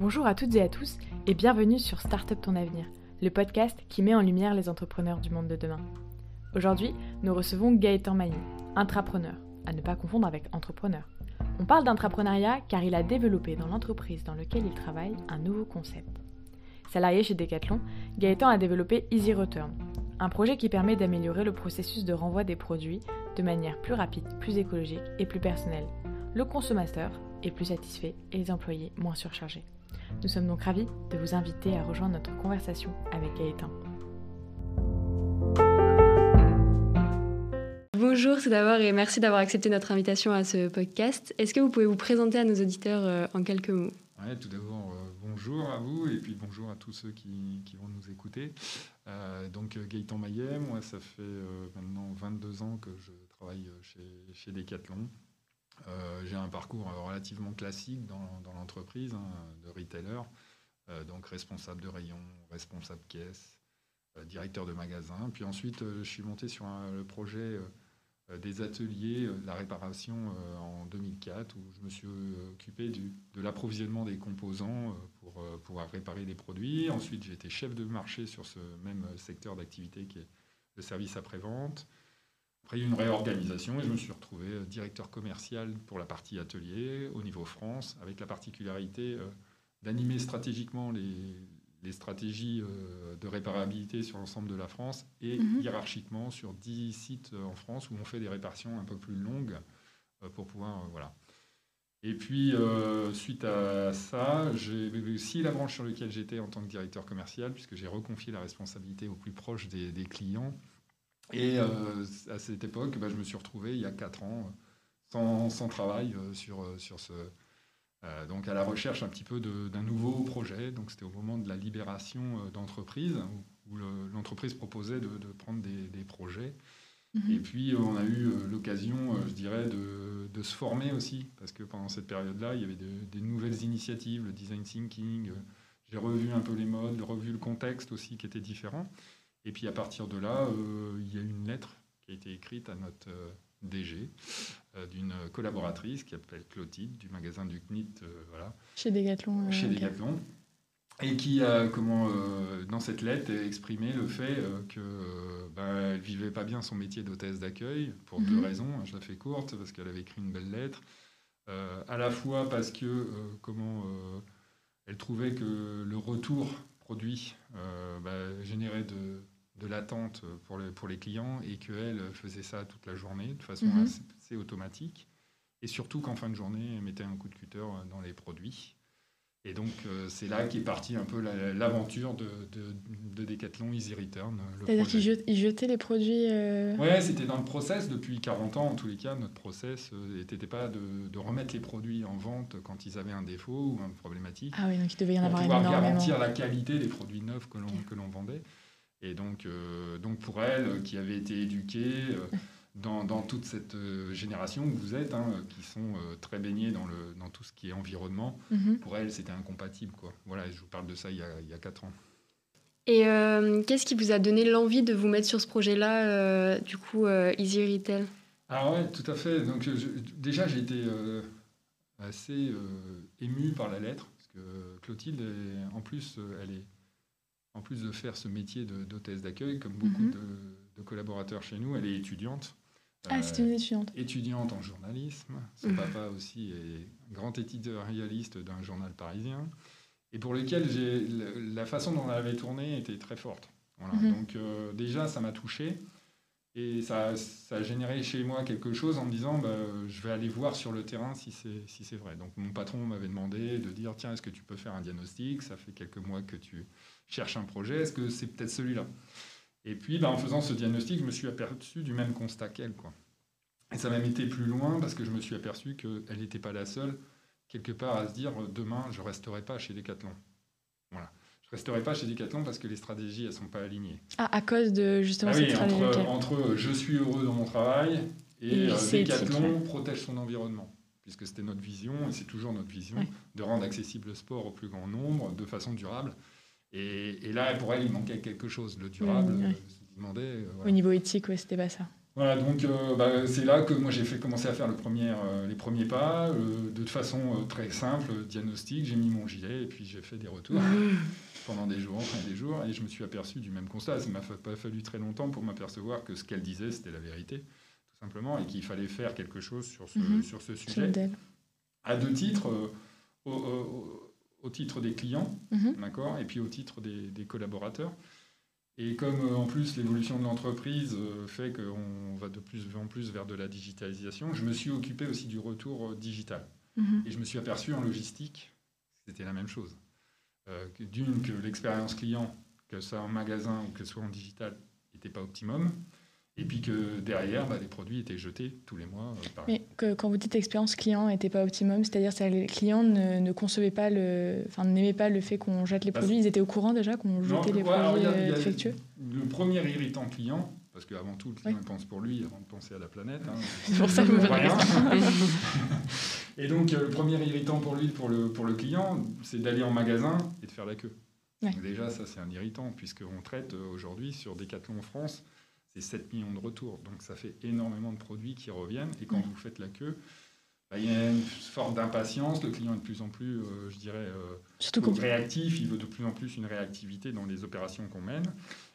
Bonjour à toutes et à tous et bienvenue sur Startup Ton Avenir, le podcast qui met en lumière les entrepreneurs du monde de demain. Aujourd'hui, nous recevons Gaëtan Mailly, intrapreneur, à ne pas confondre avec entrepreneur. On parle d'intrapreneuriat car il a développé dans l'entreprise dans laquelle il travaille un nouveau concept. Salarié chez Decathlon, Gaëtan a développé Easy Return, un projet qui permet d'améliorer le processus de renvoi des produits de manière plus rapide, plus écologique et plus personnelle. Le consommateur est plus satisfait et les employés moins surchargés. Nous sommes donc ravis de vous inviter à rejoindre notre conversation avec Gaëtan. Bonjour tout d'abord et merci d'avoir accepté notre invitation à ce podcast. Est-ce que vous pouvez vous présenter à nos auditeurs euh, en quelques mots? Ouais, tout d'abord, euh, bonjour à vous et puis bonjour à tous ceux qui, qui vont nous écouter. Euh, donc Gaëtan Maillet, moi ça fait euh, maintenant 22 ans que je travaille chez, chez Decathlon. Euh, J'ai un parcours euh, relativement classique dans, l'entreprise hein, de retailer, euh, donc responsable de rayon, responsable caisse, directeur de magasin. Puis ensuite, je suis monté sur le projet des ateliers de la réparation en 2004 où je me suis occupé de l'approvisionnement des composants pour pouvoir réparer les produits. Ensuite, j'ai été chef de marché sur ce même secteur d'activité qui est le service après-vente. Après, il y a eu une réorganisation et je me suis retrouvé euh, directeur commercial pour la partie atelier au niveau France, avec la particularité euh, d'animer stratégiquement les, les stratégies euh, de réparabilité sur l'ensemble de la France et Mhm. hiérarchiquement sur 10 sites en France où on fait des réparations un peu plus longues pour pouvoir. voilà. Et puis, euh, suite à ça, j'ai aussi la branche sur laquelle j'étais en tant que directeur commercial, puisque j'ai reconfié la responsabilité au plus proche des, des clients. Et euh, à cette époque, bah, je me suis retrouvé il y a 4 ans sans, sans travail euh, sur, euh, sur ce. euh, donc à la recherche un petit peu d'un nouveau projet. Donc c'était au moment de la libération euh, d'entreprise, où, où le- l'entreprise proposait de, de prendre des, des projets. Mhm. Et puis, euh, on a eu l'occasion, je dirais, de, de se former aussi, parce que pendant cette période-là, il y avait de- des nouvelles initiatives, le design thinking. J'ai revu un peu les modes, revu le contexte aussi qui était différent. Et puis, à partir de là, euh, il y a une lettre qui a été écrite à notre euh, DG euh, d'une collaboratrice qui s'appelle Clotilde, du magasin du CNIT, voilà, Chez Decathlon. chez. Decathlon, et qui a, comment, euh, dans cette lettre, exprimé le fait euh, que euh, ben, elle vivait pas bien son métier d'hôtesse d'accueil pour deux Mhm. raisons. hein, Je la fais courte parce qu'elle avait écrit une belle lettre, à la fois parce que comment elle trouvait que le retour produit bah, générait de, de l'attente pour, les- pour les clients et qu'elle faisait ça toute la journée de façon Mhm. assez, assez automatique. Et surtout qu'en fin de journée, elle mettait un coup de cutter dans les produits. Et donc, euh, c'est là qu'est partie un peu la- l'aventure de, de, de Decathlon Easy Return. le C'est-à-dire qu'ils jet- ils jetaient les produits. euh, Ouais, c'était dans le process depuis 40 ans. En tous les cas, notre process n'était pas de, de remettre les produits en vente quand ils avaient un défaut ou une problématique Ah oui, donc il devait y en pour avoir pouvoir énormément. garantir la qualité des produits neufs que l'on Ok. que l'on vendait. Et donc, euh, donc pour elle, euh, qui avait été éduquée euh, dans, dans toute cette génération où vous êtes, hein, qui sont très baignés dans, le, dans tout ce qui est environnement, Mhm. pour elle, c'était incompatible. Quoi. Voilà, je vous parle de ça il y a, il y a 4 ans. Et euh, qu'est-ce qui vous a donné l'envie de vous mettre sur ce projet-là, euh, du coup, euh, Easy Retail? Ah ouais, tout à fait. Donc je- déjà, j'ai été assez ému par la lettre, parce que Clotilde, est- en plus, elle est, en plus de faire ce métier d'hôtesse d'accueil, comme beaucoup Mhm. de, de collaborateurs chez nous, elle est étudiante. Ah, Euh, c'est une étudiante. étudiante en journalisme. Son Mhm. papa aussi est grand éditorialiste d'un journal parisien, et pour lequel la- façon dont elle avait tourné était très forte. Voilà. Mhm. Donc euh, déjà, ça m'a touché. Et ça, ça a généré chez moi quelque chose en me disant, bah, je vais aller voir sur le terrain si c'est si c'est vrai. Donc mon patron m'avait demandé de dire, tiens, est-ce que tu peux faire un diagnostic? Ça fait quelques mois que tu cherches un projet, est-ce que c'est peut-être celui-là? Et puis, bah, en faisant ce diagnostic, je me suis aperçu du même constat qu'elle. Quoi. Et ça m'a été plus loin parce que je me suis aperçu qu'elle n'était pas la seule, quelque part, à se dire, demain, je ne resterai pas chez Decathlon. Voilà. Je ne resterai pas chez Decathlon parce que les stratégies, elles ne sont pas alignées. Ah, à cause de justement Ah oui, cette stratégie. entre, entre euh, je suis heureux dans mon travail et, Et euh, Decathlon protège son environnement. Puisque c'était notre vision, et c'est toujours notre vision, Ouais. de rendre accessible le sport au plus grand nombre de façon durable. Et, et là, pour elle, il manquait quelque chose. Le durable, Mm, euh, se demandait. euh, voilà. Au niveau éthique, ouais, c'était pas ça. Voilà, donc euh, bah, c'est là que moi j'ai fait commencer à faire le premier, euh, les premiers pas, euh, de façon très simple, diagnostic, j'ai mis mon gilet et puis j'ai fait des retours pendant des jours, enfin des jours, et je me suis aperçu du même constat. Ça m'a pas fallu très longtemps pour m'apercevoir que ce qu'elle disait c'était la vérité, tout simplement, et qu'il fallait faire quelque chose sur ce, sur ce Sur le sujet. À deux titres, au, au- au titre des clients, Mhm. d'accord, et puis au titre des, des collaborateurs. Et comme euh, en plus l'évolution de l'entreprise euh, fait qu'on va de plus en plus vers de la digitalisation, je me suis occupé aussi du retour euh, digital. Mhm. Et je me suis aperçu en logistique, c'était la même chose. Euh, D'une, que l'expérience client, que ce soit en magasin ou que ce soit en digital, n'était pas optimum. Et puis que derrière, bah, les produits étaient jetés tous les mois. euh, Mais que, quand vous dites expérience client n'était pas optimum, c'est-à-dire que les clients ne, ne concevaient pas le, enfin n'aimaient pas le fait qu'on jette les Bah, produits, ils étaient au courant déjà qu'on jetait les ouais, produits y a- y euh, a défectueux. Le premier irritant client, parce qu'avant tout, le client Oui. il pense pour lui avant de penser à la planète. hein. C'est pour ça que vous rien. Et donc, euh, le premier irritant pour lui, pour le, pour le client, c'est d'aller en magasin et de faire la queue. Ouais. Donc déjà, ça, c'est un irritant, puisqu'on traite aujourd'hui sur Decathlon France, c'est 7 millions de retours. Donc, ça fait énormément de produits qui reviennent. Et quand vous faites la queue, bah, il y a une forme d'impatience. Le client est de plus en plus, euh, je dirais, euh, réactif, il veut de plus en plus une réactivité dans les opérations qu'on mène.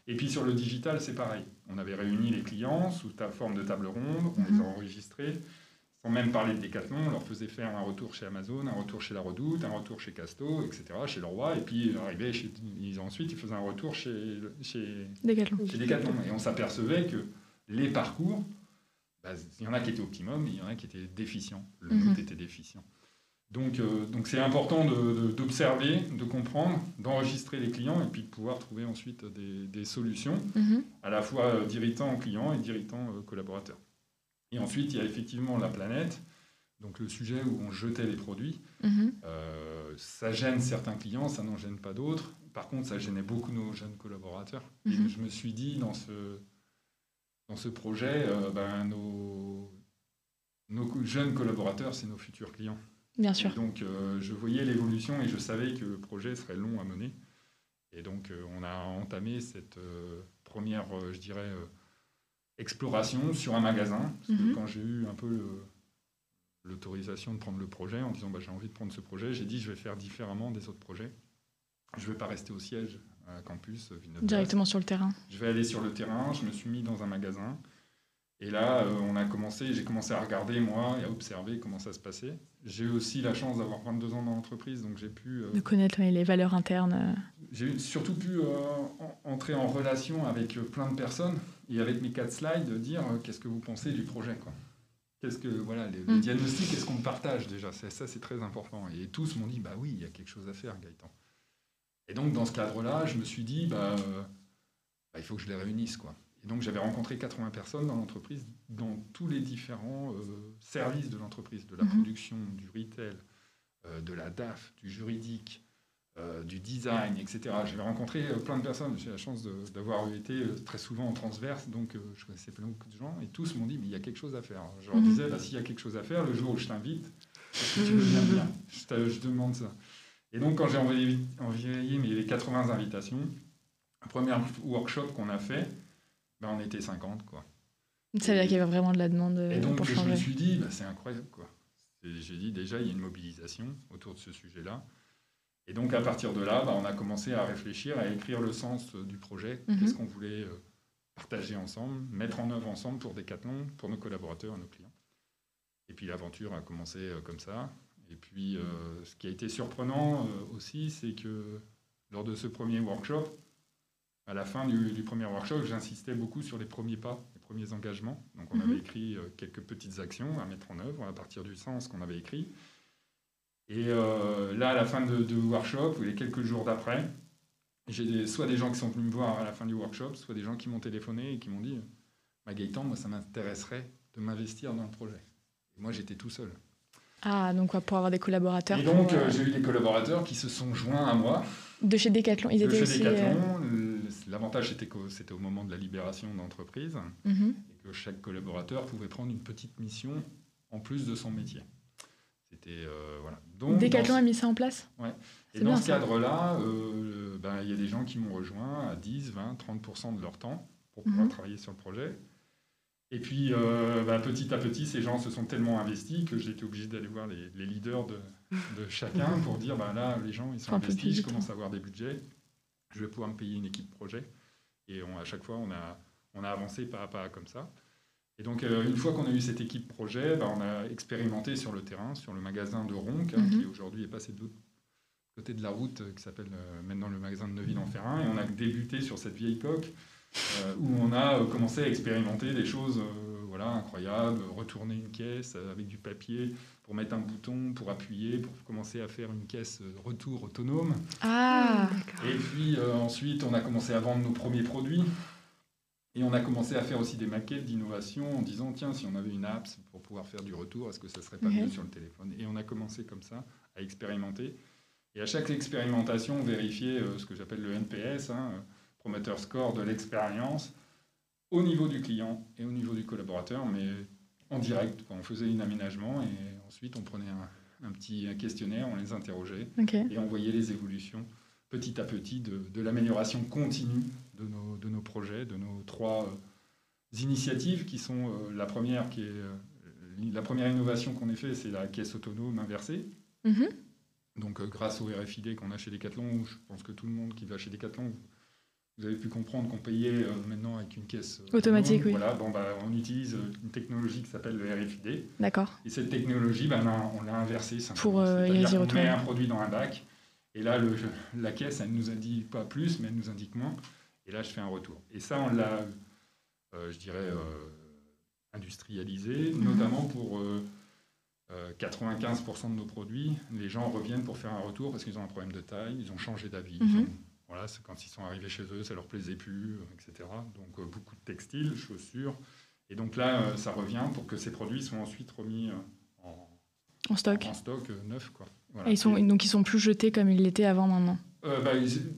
Et puis sur le digital, c'est pareil. On avait réuni les clients sous ta forme de table ronde, on les a enregistrés, sans même parler de Decathlon, on leur faisait faire un retour chez Amazon, un retour chez La Redoute, un retour chez Casto, etc., chez Leroy, et puis arrivé chez, ils- ensuite ils faisaient un retour chez, chez, Décathlon. Et on s'apercevait que les parcours, bah, il y en a qui étaient optimum, il y en a qui étaient déficients. Le Mhm. nôtre était déficient. Donc, euh, donc c'est important de- de- d'observer, de, comprendre, d'enregistrer les clients et puis de pouvoir trouver ensuite des, des solutions, Mhm. à la fois euh, d'irritants clients et d'irritants euh, collaborateurs. Et ensuite, il y a effectivement la planète, donc le sujet où on jetait les produits. Mhm. Euh, ça gêne certains clients, ça n'en gêne pas d'autres. Par contre, ça gênait beaucoup nos jeunes collaborateurs. Mhm. Et je me suis dit, dans ce, dans ce projet, euh, ben, nos, nos jeunes collaborateurs, c'est nos futurs clients. Bien sûr. Et donc, euh, je voyais l'évolution et je savais que le projet serait long à mener. Et donc, on a entamé cette première, je dirais, exploration sur un magasin. Parce que Mhm. quand j'ai eu un peu le- l'autorisation de prendre le projet, en disant bah, j'ai envie de prendre ce projet, j'ai dit je vais faire différemment des autres projets. Je ne vais pas rester au siège à campus Villeneuve. Directement sur le terrain. Je vais aller sur le terrain, je me suis mis dans un magasin. Et là, euh, on a commencé, j'ai commencé à regarder, moi, et à observer comment ça se passait. J'ai aussi la chance d'avoir 22 ans dans l'entreprise, donc j'ai pu, euh, De connaître les valeurs internes. euh. j'ai surtout pu euh, en- entrer en relation avec plein de personnes et avec mes quatre slides, de dire euh, qu'est-ce que vous pensez du projet, quoi. Qu'est-ce que voilà, le, le Mm. diagnostic, est-ce qu'on le partage déjà C'est- Ça, c'est très important. Et tous m'ont dit, bah oui, il y a quelque chose à faire, Gaëtan. Et donc, dans ce cadre-là, je me suis dit, bah, bah, il faut que je les réunisse, quoi. Et donc, j'avais rencontré 80 personnes dans l'entreprise, dans tous les différents euh, services de l'entreprise, de la Mhm. production, du retail, euh, de la DAF, du juridique, euh, du design, etc. J'avais rencontré plein de personnes. J'ai la chance d'avoir été très souvent en transverse, donc je connaissais plein beaucoup de gens, et tous m'ont dit, mais il y a quelque chose à faire. Je leur Mhm. disais, bah, s'il y a quelque chose à faire, le jour où je t'invite, est-ce que tu veux bien je, te- je demande ça. Et donc, quand j'ai envoyé, envoyé mes- les 80 invitations, le premier workshop qu'on a fait, ben, on était 50, quoi. Ça veut dire qu'il y avait vraiment de la demande euh, Et donc, pour je me suis dit, bah, c'est incroyable. quoi. J'ai dit, déjà, il y a une mobilisation autour de ce sujet-là. Et donc, à partir de là, bah, on a commencé à réfléchir, à écrire le sens euh, du projet. Mhm. Qu'est-ce qu'on voulait euh, partager ensemble, mettre en œuvre ensemble pour Decathlon, pour nos collaborateurs, nos clients. Et puis, l'aventure a commencé comme ça. Et puis, euh, ce qui a été surprenant euh, aussi, c'est que lors de ce premier workshop, à la fin du, du premier workshop, j'insistais beaucoup sur les premiers pas, les premiers engagements. Donc, on Mhm. avait écrit euh, quelques petites actions à mettre en œuvre à partir du sens qu'on avait écrit. Et euh, là, à la fin de, de workshop, ou les quelques jours d'après, j'ai soit des gens qui sont venus me voir à la fin du workshop, soit des gens qui m'ont téléphoné et qui m'ont dit Ma Gaëtan, moi, ça m'intéresserait de m'investir dans le projet. Et moi, j'étais tout seul. Ah, donc pour avoir des collaborateurs. Et donc, pour, euh, j'ai eu des collaborateurs qui se sont joints à moi de chez Decathlon, ils de étaient chez aussi. euh, Decathlon. L'avantage, c'était que c'était au moment de la libération d'entreprise mhm. et que chaque collaborateur pouvait prendre une petite mission en plus de son métier. C'était euh, voilà. Donc, a mis ça en place? Ce- et dans bien, ce cadre-là, euh, ben, il y a des gens qui m'ont rejoint à 10, 20, 30% de leur temps pour pouvoir Mhm. travailler sur le projet. Et puis, euh, bah, petit à petit, ces gens se sont tellement investis que j'ai été obligé d'aller voir les, leaders de, chacun pour dire, bah, là, les gens, ils sont investis, je commence à avoir des budgets, je vais pouvoir me payer une équipe projet. Et à chaque fois, on a, on a avancé pas à pas comme ça. Et donc, euh, une fois qu'on a eu cette équipe projet, bah, on a expérimenté sur le terrain, sur le magasin de Ronc, hein, mhm. qui aujourd'hui est passé de l'autre côté de la route, euh, qui s'appelle maintenant le magasin de Neuville-en-Ferrin. Et on a débuté sur cette vieille coque euh, où on a euh, commencé à expérimenter des choses euh, voilà, incroyables, retourner une caisse avec du papier pour mettre un bouton, pour appuyer, pour commencer à faire une caisse retour autonome. Ah, Et puis ensuite, on a commencé à vendre nos premiers produits. Et on a commencé à faire aussi des maquettes d'innovation en disant, tiens, si on avait une app pour pouvoir faire du retour, est-ce que ça serait pas mieux sur le téléphone? Et on a commencé comme ça à expérimenter. Et à chaque expérimentation, on vérifiait ce que j'appelle le NPS, hein, promoteur score de l'expérience au niveau du client et au niveau du collaborateur, mais en direct. On faisait un aménagement et ensuite on prenait un, petit questionnaire, on les interrogeait et on voyait les évolutions petit à petit de, l'amélioration continue de nos, de nos, projets, de nos trois euh, initiatives qui sont euh, la première qui est euh, la première innovation qu'on ait fait, c'est la caisse autonome inversée. Mm-hmm. Donc grâce au RFID qu'on a chez Decathlon, je pense que tout le monde qui va chez Decathlon vous avez pu comprendre qu'on payait euh, maintenant avec une caisse euh, automatique. Oui. Voilà, bon, bah, on utilise euh, une technologie qui s'appelle le RFID. D'accord. Et cette technologie, bah, on l'a inversée. Pour euh, y on met un produit dans un bac. Et là, le, la caisse, elle ne nous indique pas plus, mais elle nous indique moins. Et là, je fais un retour. Et ça, on l'a, je dirais, industrialisé, mhm. notamment pour 95% de nos produits. Les gens reviennent pour faire un retour parce qu'ils ont un problème de taille, ils ont changé d'avis. Voilà, quand ils sont arrivés chez eux, ça leur plaisait plus, euh, etc. Donc euh, beaucoup de textiles, chaussures. Et donc là, euh, ça revient pour que ces produits soient ensuite remis en, en stock, en, stock neuf. Quoi. Et ils sont, donc ils sont plus jetés comme ils l'étaient avant maintenant bah,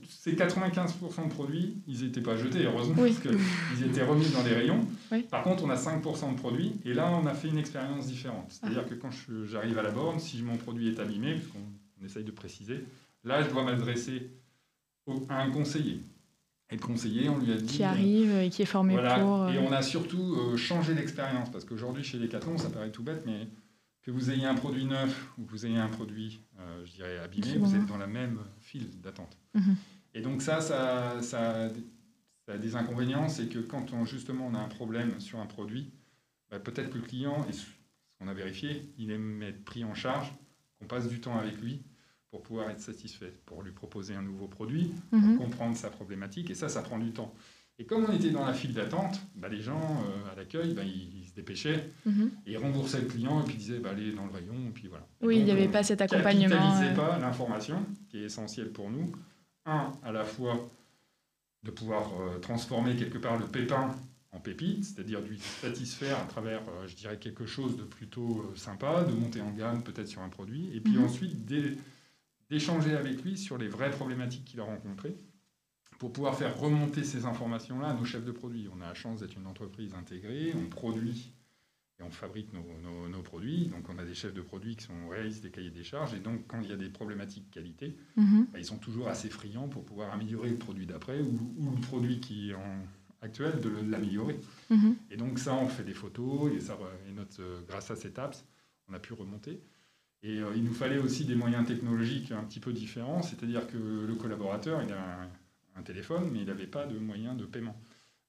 Ces 95% de produits, ils n'étaient pas jetés, heureusement, parce qu'ils étaient remis dans les rayons. Par contre, on a 5% de produits, et là, on a fait une expérience différente. C'est-à-dire ah. que quand j'arrive à la borne, si mon produit est abîmé, puisqu'on essaye de préciser, là, je dois m'adresser à un conseiller. Et le conseiller, on lui a dit... Qui arrive et qui est formé pour... Et euh, on a surtout euh, changé l'expérience, parce qu'aujourd'hui, chez Decathlon, ça paraît tout bête, mais que vous ayez un produit neuf ou que vous ayez un produit, euh, je dirais, abîmé, vous êtes dans la même file d'attente. Mhm. Et donc ça, ça, ça, a des inconvénients, c'est que quand on, justement on a un problème sur un produit, bah, peut-être que le client, et ce qu'on a vérifié, il aime être pris en charge, qu'on passe du temps avec lui, pour pouvoir être satisfait, pour lui proposer un nouveau produit, mhm. comprendre sa problématique, et ça, ça prend du temps. Et comme on était dans la file d'attente, bah, les gens euh, à l'accueil, bah, ils, se dépêchaient, mhm. et ils remboursaient le client, et puis disaient, bah, allez dans le rayon, et puis voilà. Oui, il n'y avait pas cet accompagnement. On ne pas l'information, qui est essentielle pour nous. Un, à la fois de pouvoir euh, transformer quelque part le pépin en pépite, c'est-à-dire de lui satisfaire à travers, euh, je dirais, quelque chose de plutôt sympa, de monter en gamme peut-être sur un produit, et puis mhm. ensuite, dès d'échanger avec lui sur les vraies problématiques qu'il a rencontrées pour pouvoir faire remonter ces informations-là à nos chefs de produits. On a la chance d'être une entreprise intégrée, on produit et on fabrique nos, produits. Donc on a des chefs de produits qui sont réalisent des cahiers des charges. Et donc quand il y a des problématiques qualité, mhm. bah, ils sont toujours assez friands pour pouvoir améliorer le produit d'après ou, le produit qui est en actuel, de l'améliorer. Mhm. Et donc ça, on fait des photos et, ça, et notre, grâce à cette apps, on a pu remonter. Et euh, il nous fallait aussi des moyens technologiques un petit peu différents, c'est-à-dire que le collaborateur, il a un, téléphone, mais il n'avait pas de moyens de paiement.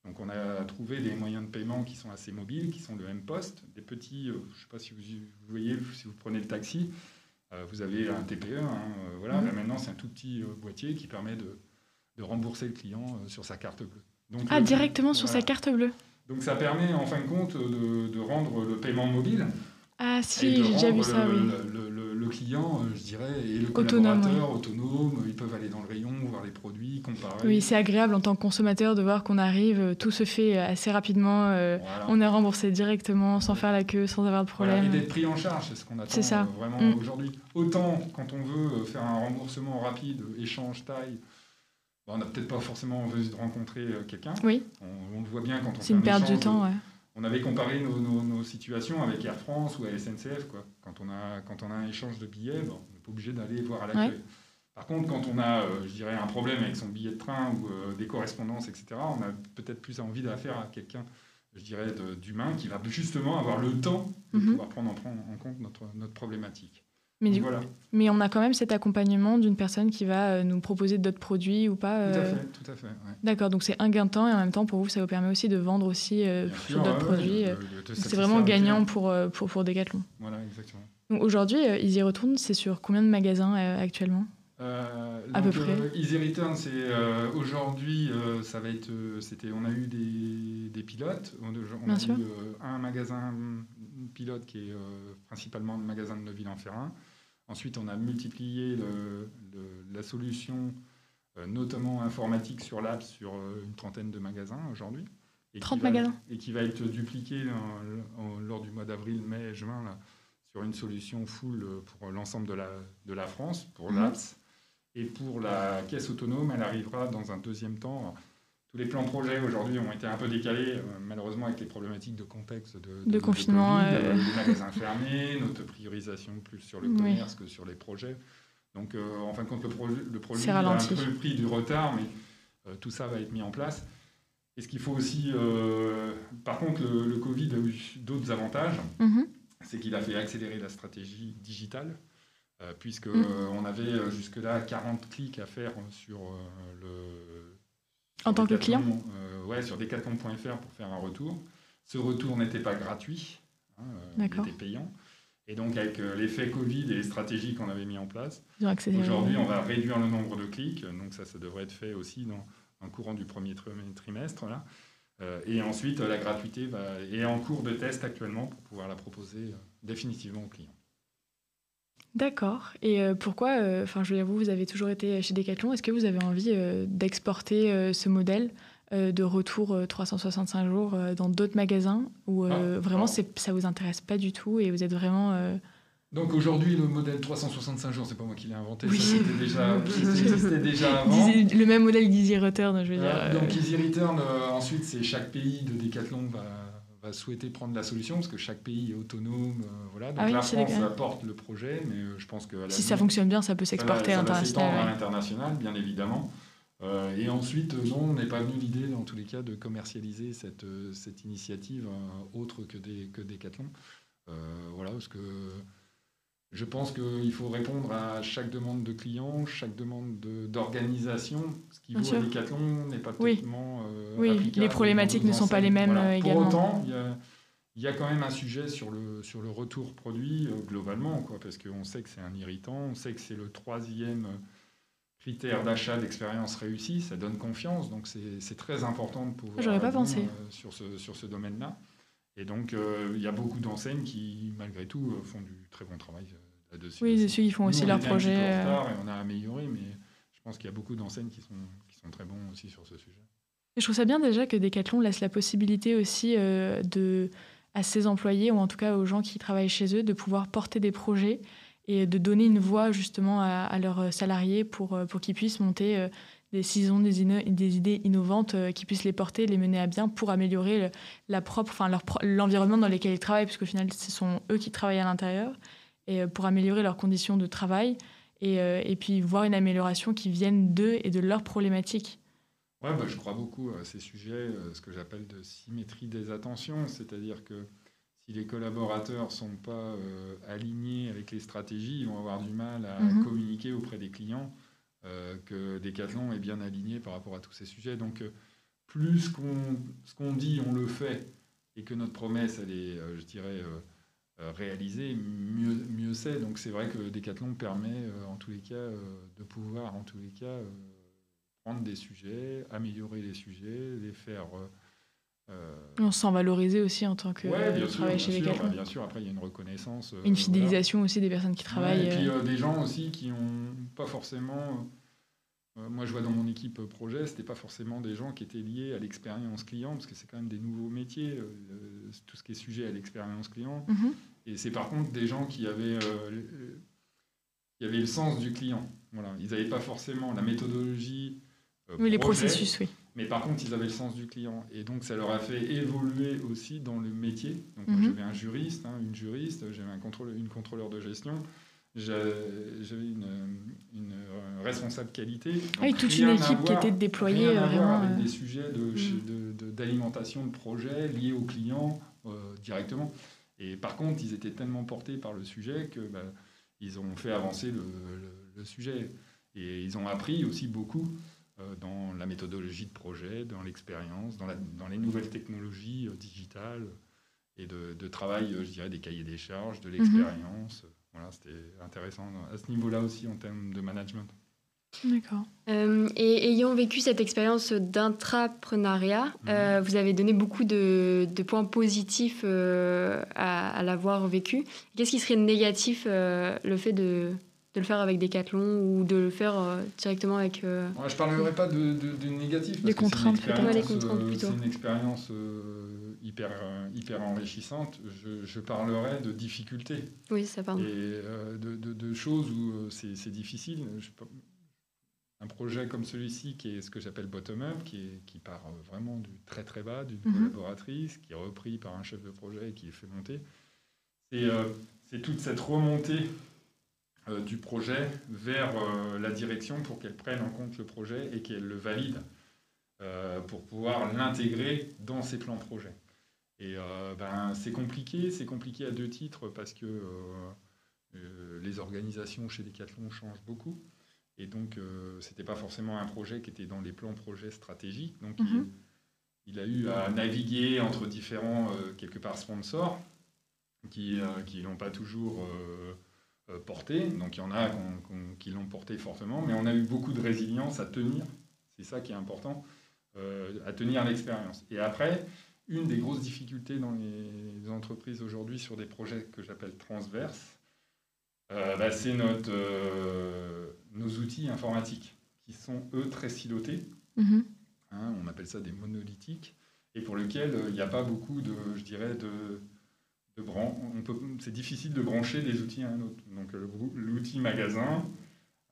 Donc on a trouvé des moyens de paiement qui sont assez mobiles, qui sont le M-Post, des petits, euh, je ne sais pas si vous, voyez, si vous prenez le taxi, euh, vous avez un TPE, hein, voilà, mhm. maintenant c'est un tout petit boîtier qui permet de, rembourser le client sur sa carte bleue. Donc, ah, directement sur sa carte bleue Donc ça permet en fin de compte de, de rendre le paiement mobile ah si, j'ai déjà vu ça, oui. Le, client, euh, je dirais, et le collaborateur autonome, ils peuvent aller dans le rayon, voir les produits, comparer. Oui, c'est agréable en tant que consommateur de voir qu'on arrive, euh, tout se fait euh, assez rapidement, on est remboursé directement, sans faire la queue, sans avoir de problème. et d'être pris en charge, c'est ce qu'on attend ça. vraiment mm. aujourd'hui. Autant quand on veut faire un remboursement rapide, échange, taille, on n'a peut-être pas forcément envie de rencontrer quelqu'un. Oui. On, le voit bien quand on C'est une perte de temps, ouais on avait comparé nos, situations avec Air France ou à SNCF. Quoi. Quand, on a, quand on a un échange de billets, on n'est pas obligé d'aller voir à l'accueil. Par contre, quand on a, euh, je dirais, un problème avec son billet de train ou euh, des correspondances, etc., on a peut-être plus envie d'affaire à quelqu'un je dirais, d'humain qui va justement avoir le temps de mhm. pouvoir prendre en, en compte notre, notre problématique. Mais, mais on a quand même cet accompagnement d'une personne qui va euh, nous proposer d'autres produits ou pas Tout à fait, tout à fait. D'accord, donc c'est un gain de temps et en même temps pour vous ça vous permet aussi de vendre aussi euh, d'autres produits. c'est vraiment gagnant pour, pour, pour Decathlon. Voilà, exactement. Aujourd'hui, ils y retournent, c'est sur combien de magasins actuellement? Euh, à peu près. Euh, Easy Return, c'est euh, aujourd'hui, ça va être, c'était, on a eu des, des pilotes. On, a eu un magasin pilote qui est principalement le magasin de Neuville-en-Ferrin. Ensuite, on a multiplié le, la solution, notamment informatique sur l'app, sur une trentaine de magasins aujourd'hui. 30 magasins Et qui va être dupliqué lors du mois d'avril, mai, juin, là, sur une solution full pour l'ensemble de la, de la France, pour mhm. l'apps. Et pour la caisse autonome, elle arrivera dans un deuxième temps. Tous les plans projets aujourd'hui ont été un peu décalés, euh, malheureusement avec les problématiques de contexte de, confinement, euh, les magasins fermés, notre priorisation plus sur le commerce que sur les projets. Donc euh, en fin de compte, le, projet, le a un peu pris du retard, mais tout ça va être mis en place. Et ce qu'il faut aussi, par contre, le, Covid a eu d'autres avantages. Mhm. C'est qu'il a fait accélérer la stratégie digitale. Euh, puisque mm. euh, on avait euh, jusque-là 40 clics à faire sur le... en tant que client Ouais, sur decathlon.fr pour faire un retour. Ce retour n'était pas gratuit, hein, il était payant. Et donc, avec l'effet Covid et les stratégies qu'on avait mis en place, aujourd'hui, on va réduire le nombre de clics. Donc, ça, ça devrait être fait aussi dans, le courant du premier trimestre. Là. et ensuite, la gratuité va, est en cours de test actuellement pour pouvoir la proposer définitivement aux clients. D'accord. Et euh, pourquoi, euh, enfin, je veux dire, vous, vous avez toujours été chez Decathlon. Est-ce que vous avez envie euh, d'exporter ce modèle de retour 365 jours dans d'autres magasins ou ah, vraiment ça vous intéresse pas du tout et vous êtes vraiment donc aujourd'hui, le modèle 365 jours, c'est pas moi qui l'ai inventé, oui. ça existait déjà, avant. Le même modèle d'Easy Return, je veux dire. donc Easy Return, ensuite, c'est chaque pays de Decathlon va souhaiter prendre la solution parce que chaque pays est autonome. Euh, voilà. Donc ah la France apporte le projet, mais euh, je pense que si ça fonctionne bien, ça peut s'exporter à l'international, bien évidemment. Euh, et ensuite, non, on n'est pas venu l'idée, dans tous les cas, de commercialiser cette, cette initiative autre que des que Decathlon. voilà, parce que je pense qu'il faut répondre à chaque demande de client, chaque demande d'organisation. Ce qui vaut à Decathlon n'est pas totalement euh, oui. les problématiques ne sont pas les mêmes euh, également. Pour autant, il y, a, quand même un sujet sur le, sur le retour produit euh, globalement, quoi, parce qu'on sait que c'est un irritant, on sait que c'est le troisième critère d'achat d'expérience réussie, ça donne confiance, donc c'est très important de pouvoir J'aurais pas pensé. sur ce, sur ce domaine-là. Et donc, il y a beaucoup d'enseignes qui, malgré tout, font du très bon travail là-dessus. Oui, ceux qui font aussi leur projet. et on a amélioré, mais je pense qu'il y a beaucoup d'enseignes qui sont, qui sont très bons aussi sur ce sujet. Et je trouve ça bien déjà que Decathlon laisse la possibilité aussi euh, de, à ses employés, ou en tout cas aux gens qui travaillent chez eux, de pouvoir porter des projets et de donner une voix justement à, leurs salariés pour, euh, pour qu'ils puissent monter euh, des saisons, des, des idées innovantes, qui puissent les porter, les mener à bien pour améliorer la propre, enfin l'environnement dans lequel ils travaillent, puisqu'au final, ce sont eux qui travaillent à l'intérieur, et pour améliorer leurs conditions de travail, et, et puis voir une amélioration qui vienne d'eux et de leurs problématiques. Ouais, bah, je crois beaucoup à ces sujets, euh, ce que j'appelle de symétrie des attentions, c'est-à-dire que si les collaborateurs ne sont pas euh, alignés avec les stratégies, ils vont avoir du mal à mhm. communiquer auprès des clients euh, que Decathlon est bien aligné par rapport à tous ces sujets. Donc, plus ce qu'on dit, on le fait, et que notre promesse, elle est, je dirais, réalisée, mieux, mieux c'est. Donc, c'est vrai que Decathlon permet, en tous les cas, de pouvoir, en tous les cas, prendre des sujets, améliorer les sujets, les faire. Euh, euh on se sent valorisé aussi en tant que ouais, bien sûr, chez bien sûr, bien sûr, après il y a une reconnaissance. une euh, fidélisation aussi des personnes qui travaillent. et puis euh, des gens aussi qui n'ont pas forcément. moi je vois dans mon équipe projet, c'était pas forcément des gens qui étaient liés à l'expérience client, parce que c'est quand même des nouveaux métiers, tout ce qui est sujet à l'expérience client. Mhm. Et c'est par contre des gens qui avaient, qui avaient le sens du client. Voilà. Ils n'avaient pas forcément la méthodologie euh, oui, les processus, oui. Mais par contre, ils avaient le sens du client. Et donc, ça leur a fait évoluer aussi dans le métier. Donc, mhm. j'avais un juriste, hein, une juriste, j'avais un contrôle, une contrôleur de gestion. j'avais une, une, responsable qualité. Oui, toute une équipe qui était déployée vraiment. Avec des sujets d'alimentation de, de, de, projet liés aux clients directement. Et par contre, ils étaient tellement portés par le sujet que bah, ils ont fait avancer le, le, sujet. Et ils ont appris aussi beaucoup euh, dans la méthodologie de projet, dans l'expérience, dans, dans, les nouvelles technologies euh, digitales et de, de, travail, euh, je dirais, des cahiers des charges, de mhm. l'expérience. Voilà, c'était intéressant à ce niveau-là aussi en termes de management. D'accord. Euh, et ayant vécu cette expérience d'intrapreneuriat, mhm. euh, vous avez donné beaucoup de, points positifs euh, à, l'avoir vécu. Qu'est-ce qui serait négatif le fait de, de, le faire avec Decathlon ou de le faire directement avec... je ne parlerai pas de, de, négatif. Des contraintes, plutôt. C'est une expérience hyper, hyper enrichissante. Je, je, parlerai de difficultés. Oui, ça parle. Et de, choses où c'est difficile. Je, un projet comme celui-ci, qui est ce que j'appelle bottom-up, qui, qui, part euh, vraiment du très très bas, d'une mhm. collaboratrice, qui est repris par un chef de projet et qui est fait monter, c'est euh, toute cette remontée euh, du projet vers la direction pour qu'elle prenne en compte le projet et qu'elle le valide pour pouvoir l'intégrer dans ses plans projets. Et ben, c'est compliqué, c'est compliqué à deux titres parce que les organisations chez Decathlon changent beaucoup. Et donc, euh, ce n'était pas forcément un projet qui était dans les plans projets stratégiques. Donc, mhm. il, a eu à naviguer entre différents, euh, quelque part, sponsors qui ne euh, l'ont pas toujours porté. Donc, il y en a qui l'ont porté fortement. Mais on a eu beaucoup de résilience à tenir. C'est ça qui est important, à tenir l'expérience. Et après, une des grosses difficultés dans les entreprises aujourd'hui sur des projets que j'appelle transverses, euh, bah, c'est notre, euh, nos outils informatiques qui sont, eux, très silotés. Mhm. Hein, on appelle ça des monolithiques, et pour lesquels euh, il n'y a pas beaucoup de, je dirais, de, de C'est difficile de brancher des outils à un autre. Donc l'outil magasin,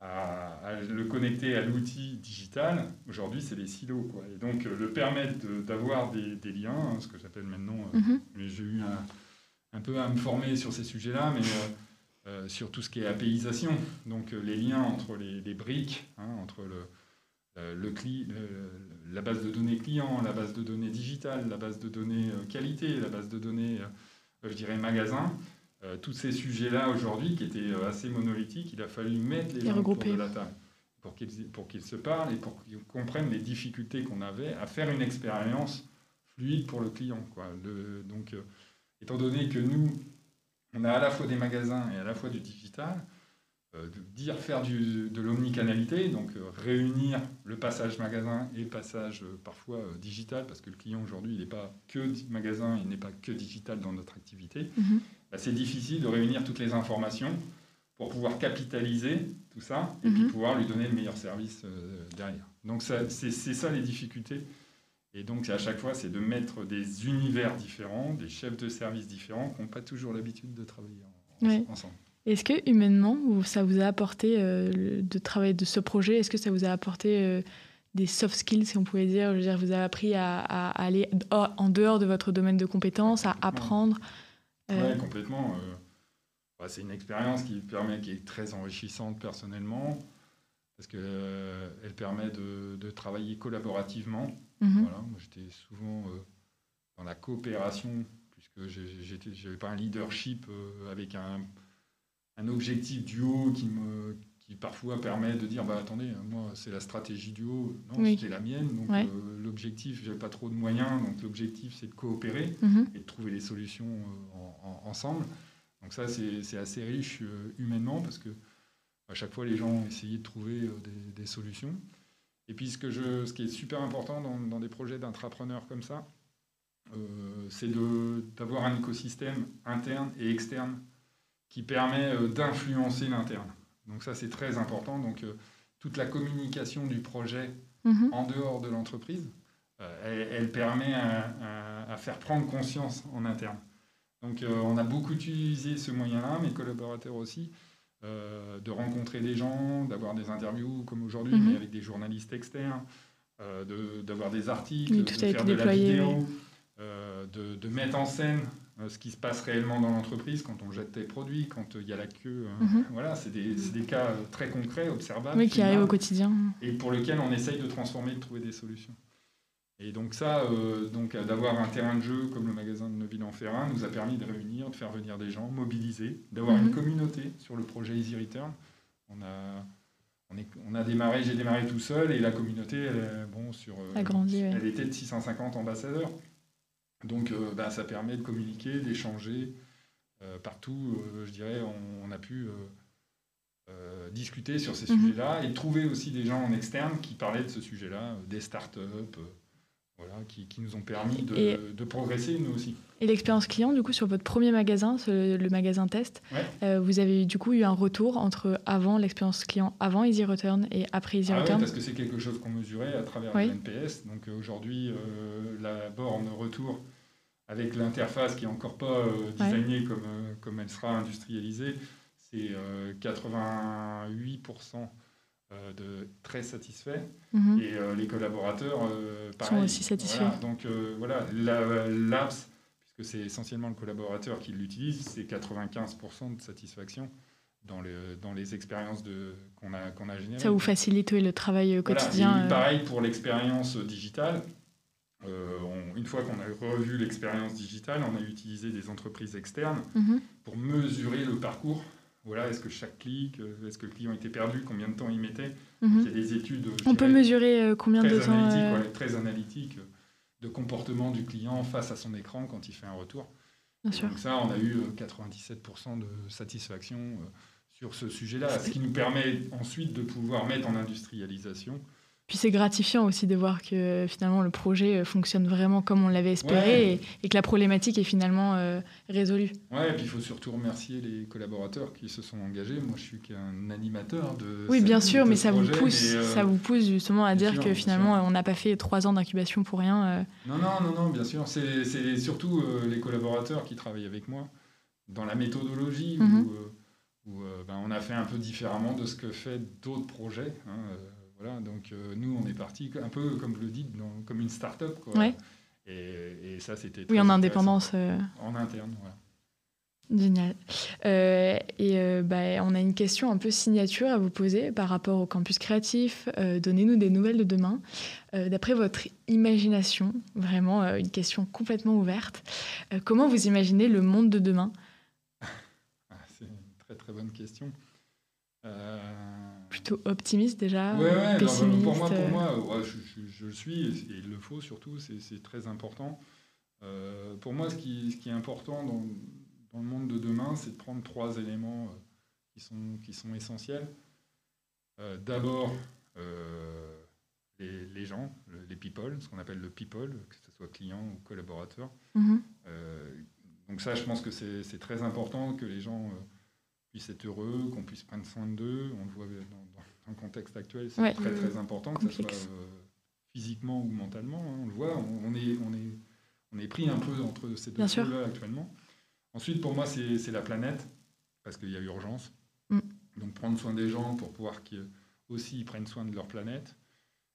à, le connecter à l'outil digital, aujourd'hui, c'est des silos. Quoi. Et donc, le permettre d'avoir des, des, liens, hein, ce que j'appelle maintenant, mhm. j'ai eu un, un, peu à me former sur ces sujets-là, mais euh, sur tout ce qui est apéisation, donc euh, les liens entre les, briques, hein, entre le, euh, le, la base de données client, la base de données digitale, la base de données qualité, la base de données, je dirais, magasin. tous ces sujets-là aujourd'hui qui étaient assez monolithiques, il a fallu mettre les gens autour de la table pour qu'ils, pour qu'ils se parlent et pour qu'ils comprennent les difficultés qu'on avait à faire une expérience fluide pour le client. Quoi. donc, étant donné que nous, on a à la fois des magasins et à la fois du digital. Euh, dire faire du, de l'omnicanalité, donc euh, réunir le passage magasin et passage euh, parfois digital, parce que le client aujourd'hui, il n'est pas que magasin, il n'est pas que digital dans notre activité. Mhm. Bah, c'est difficile de réunir toutes les informations pour pouvoir capitaliser tout ça et puis mhm. pouvoir lui donner le meilleur service derrière. Donc c'est ça les difficultés et donc, à chaque fois, c'est de mettre des univers différents, des chefs de service différents qui n'ont pas toujours l'habitude de travailler ensemble. Est-ce que humainement, ça vous a apporté euh, de travailler de ce projet? Est-ce que ça vous a apporté euh, des soft skills, si on pouvait dire? Je veux dire, vous avez appris à, aller en dehors de votre domaine de compétences, à apprendre euh... Oui, complètement. Bah, c'est une expérience qui permet, qui est très enrichissante personnellement, parce qu'elle permet de, de, travailler collaborativement. Mhm. Voilà, moi j'étais souvent dans la coopération, puisque je n'avais pas un leadership avec un, un, objectif du haut qui, me, qui parfois permet de dire bah, attendez, moi c'est la stratégie du haut, non, c'était la mienne, donc euh, l'objectif, j'avais pas trop de moyens, donc l'objectif c'est de coopérer mhm. et de trouver les solutions ensemble. Donc ça c'est assez riche humainement parce que à chaque fois les gens essayaient de trouver des, des solutions. Et puis ce, que je, ce qui est super important dans, des projets d'intrapreneurs comme ça, euh, c'est d'avoir un écosystème interne et externe qui permet euh, d'influencer l'interne. Donc ça c'est très important. Donc euh, toute la communication du projet mhm. en dehors de l'entreprise, elle, permet à, faire prendre conscience en interne. Donc on a beaucoup utilisé ce moyen-là, mes collaborateurs aussi, euh, de rencontrer des gens, d'avoir des interviews comme aujourd'hui, mhm. mais avec des journalistes externes, euh, d'avoir des articles, de faire de la vidéo, euh, de, mettre en scène ce qui se passe réellement dans l'entreprise quand on jette tes produits, quand il y a la queue. Mhm. Voilà, c'est des, des, cas très concrets, observables. Oui, qui arrivent au quotidien. Et pour lesquels on essaye de transformer, de trouver des solutions. Et donc ça, donc d'avoir un terrain de jeu comme le magasin de Neuville-en-Ferrin nous a permis de réunir, de faire venir des gens, mobiliser, d'avoir une mhm. communauté sur le projet Easy Return. On a, on, est, on a démarré, j'ai démarré tout seul et la communauté, elle, bon, sur, elle était de 650 ambassadeurs. Donc euh, bah, ça permet de communiquer, d'échanger. Euh, partout, euh, je dirais, on, a pu discuter sur ces mhm. sujets-là et trouver aussi des gens en externe qui parlaient de ce sujet-là, des startups, voilà, qui, nous ont permis de, progresser, nous aussi. Et l'expérience client, du coup, sur votre premier magasin, le magasin test, euh, vous avez du coup eu un retour entre avant l'expérience client, avant Easy Return et après Easy ah Return parce que c'est quelque chose qu'on mesurait à travers le NPS. Donc aujourd'hui, euh, la borne retour avec l'interface qui n'est encore pas designée comme, comme elle sera industrialisée, c'est 88% euh, de très satisfaits mhm. et euh, les collaborateurs euh, sont aussi satisfaits. donc voilà, l'APS, puisque c'est essentiellement le collaborateur qui l'utilise, c'est 95% de satisfaction dans, le, dans les expériences qu'on a, qu'on a générées. Ça vous facilite le travail quotidien. pareil pour l'expérience digitale. Une fois qu'on a revu l'expérience digitale, on a utilisé des entreprises externes mhm. pour mesurer le parcours voilà, est-ce que chaque clic, euh, est-ce que le client était perdu, combien de temps il mettait mhm. Il y a des études. On peut mesurer euh, combien de temps euh, Très analytiques de comportement du client face à son écran quand il fait un retour. Bien sûr. Donc ça, on a eu 97% de satisfaction sur ce sujet-là, ce qui nous permet ensuite de pouvoir mettre en industrialisation puis c'est gratifiant aussi de voir que finalement le projet euh, fonctionne vraiment comme on l'avait espéré et, que la problématique est finalement euh, résolue. Ouais, et puis il faut surtout remercier les collaborateurs qui se sont engagés. Moi, je suis qu'un animateur de. Oui, bien sûr, mais ça vous pousse, euh, ça vous pousse justement à dire que finalement on n'a pas fait trois ans d'incubation pour rien. Non, non, non, non, bien sûr. C'est surtout les collaborateurs qui travaillent avec moi dans la méthodologie mhm. où, ben, on a fait un peu différemment de ce que fait d'autres projets. Hein, voilà, donc euh, nous, on est parti un peu, comme je le dis, comme une start-up. Quoi. Et, ça, c'était. Oui, en indépendance. Euh. En interne, voilà. Génial. Euh, et bah, on a une question un peu signature à vous poser par rapport au campus créatif. Donnez-nous des nouvelles de demain. D'après votre imagination, vraiment une question complètement ouverte, comment vous imaginez le monde de demain? Ah, C'est une très très bonne question plutôt optimiste déjà ouais, ouais, pessimiste Pour moi, pour moi je, le suis, et il le faut surtout, c'est très important. Euh, pour moi, ce qui, ce qui est important dans, dans, le monde de demain, c'est de prendre trois éléments euh, qui, sont, qui sont essentiels. Euh, d'abord, les, les, gens, les people, ce qu'on appelle le people, que ce soit client ou collaborateur. Mm-hmm. donc ça, je pense que c'est très important que les gens puissent être heureux, qu'on puisse prendre soin d'eux. On le voit dans, le contexte actuel, c'est très très important, que ce soit euh, physiquement ou mentalement. Hein, on le voit, on, est, on, est, on est pris un peu entre ces deux choses-là actuellement. Ensuite, pour moi, c'est la planète, parce qu'il y a urgence. Mm. Donc prendre soin des gens pour pouvoir qu'ils aussi prennent soin de leur planète.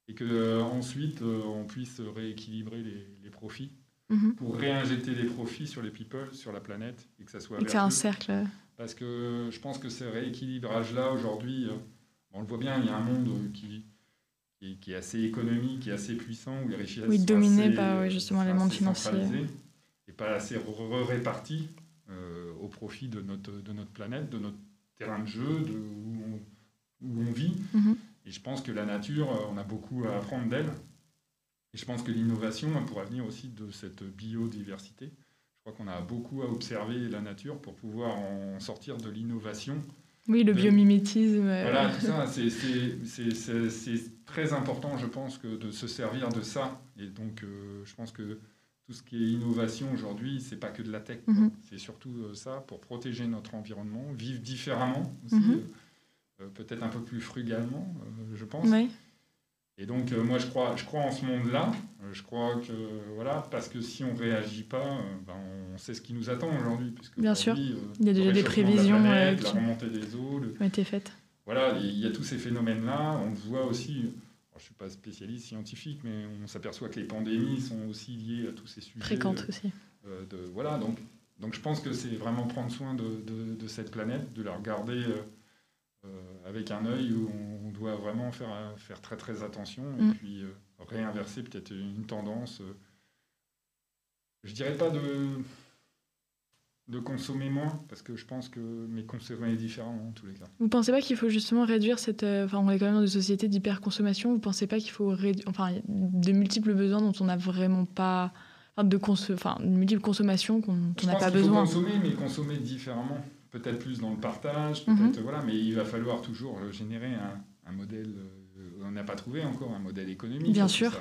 Et que euh, ensuite euh, on puisse rééquilibrer les, profits mm-hmm. pour réinjecter des profits sur les people, sur la planète, et que ça soit. Et que c'est un cercle. Parce que je pense que ce rééquilibrage-là, aujourd'hui, euh, on le voit bien, il y a un monde qui, qui, est assez économique, qui est assez puissant, où les richesses oui, dominé par justement les mondes financiers. Et pas assez répartis euh, au profit de notre, de notre planète, de notre terrain de jeu, de où, on, où on vit. Mhm. Et je pense que la nature, euh, on a beaucoup à apprendre d'elle. Et je pense que l'innovation pourra venir aussi de cette biodiversité. Je crois qu'on a beaucoup à observer la nature pour pouvoir en sortir de l'innovation. Oui, le biomimétisme. Voilà, tout ça, c'est très important, je pense, que de se servir de ça. Et donc, euh, je pense que tout ce qui est innovation aujourd'hui, c'est pas que de la tech. Mhm. C'est surtout euh, ça pour protéger notre environnement, vivre différemment aussi, mhm. euh, peut-être un peu plus frugalement, je pense. Oui. Et donc, euh, moi, je crois, je crois en ce monde-là. Euh, je crois que, voilà, parce que si on ne réagit pas, euh, ben, on sait ce qui nous attend aujourd'hui. Bien sûr. il y a déjà des prévisions. La, qui... remontée des eaux. ont été faites. Voilà, il y a tous ces phénomènes-là. On voit aussi, je ne suis pas spécialiste scientifique, mais on s'aperçoit que les pandémies sont aussi liées à tous ces sujets. Fréquentes aussi. de, voilà, donc donc je pense que c'est vraiment prendre soin de, cette planète, de la regarder avec un œil où on doit vraiment faire, faire très très attention et mm. puis réinverser peut-être une tendance. je dirais pas de de consommer moins, parce que je pense que mes consommer est différent en tous les cas. Vous pensez pas qu'il faut justement réduire cette... Euh, enfin, on est quand même dans une société d'hyperconsommation, vous pensez pas qu'il faut réduire... Enfin, de multiples besoins dont on n'a vraiment pas... Enfin, de, cons... enfin, de multiples consommations qu'on n'a pas besoin. Faut consommer, mais consommer différemment. Peut-être plus dans le partage, peut-être... Mhm. Voilà, mais il va falloir toujours euh, générer un, un modèle... Euh, on n'a pas trouvé encore un modèle économique. Bien sûr.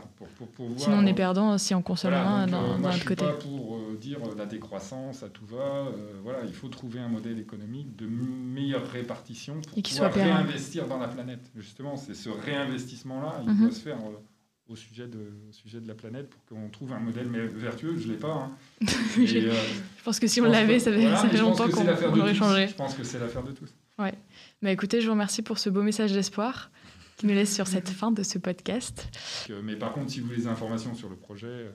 Sinon, on est perdant si on consomme moins dans, dans l'autre côté. Pas pour euh, dire euh, la décroissance à tout va. Euh, voilà, il faut trouver un modèle économique de meilleure répartition pour Et pouvoir soit réinvestir dans la planète. Justement, c'est ce réinvestissement-là, il mhm. doit se faire au sujet de, sujet de la planète pour qu'on trouve un modèle vertueux. Je ne l'ai pas. Hein. je pense que si on l'avait, ça, fait longtemps qu'on aurait changé. Je pense que c'est l'affaire de tous. Ouais. Bah, écoutez, je vous remercie pour ce beau message d'espoir qui nous laisse sur cette fin de ce podcast. Mais par contre, si vous voulez des informations sur le projet,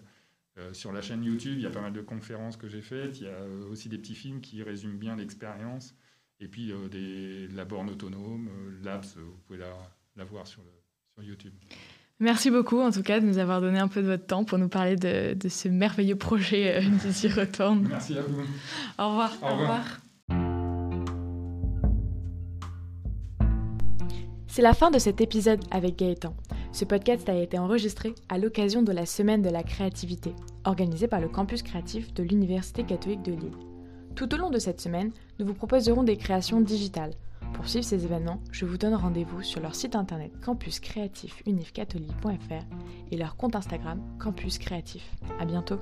euh, sur la chaîne YouTube, il y a pas mal de conférences que j'ai faites. Il y a euh, aussi des petits films qui résument bien l'expérience. Et puis euh, des, la borne autonome, Labs, vous pouvez la, la voir sur, le, sur, YouTube. Merci beaucoup en tout cas de nous avoir donné un peu de votre temps pour nous parler de, de ce merveilleux projet d'ici Retourne. Merci à vous. Au revoir. Au revoir. C'est la fin de cet épisode avec Gaëtan. Ce podcast a été enregistré à l'occasion de la Semaine de la créativité, organisée par le campus créatif de l'Université catholique de Lille. Tout au long de cette semaine, nous vous proposerons des créations digitales. Pour suivre ces événements, je vous donne rendez-vous sur leur site internet campuscreatifunifcatholique.fr et leur compte Instagram Campus Créatif. À bientôt!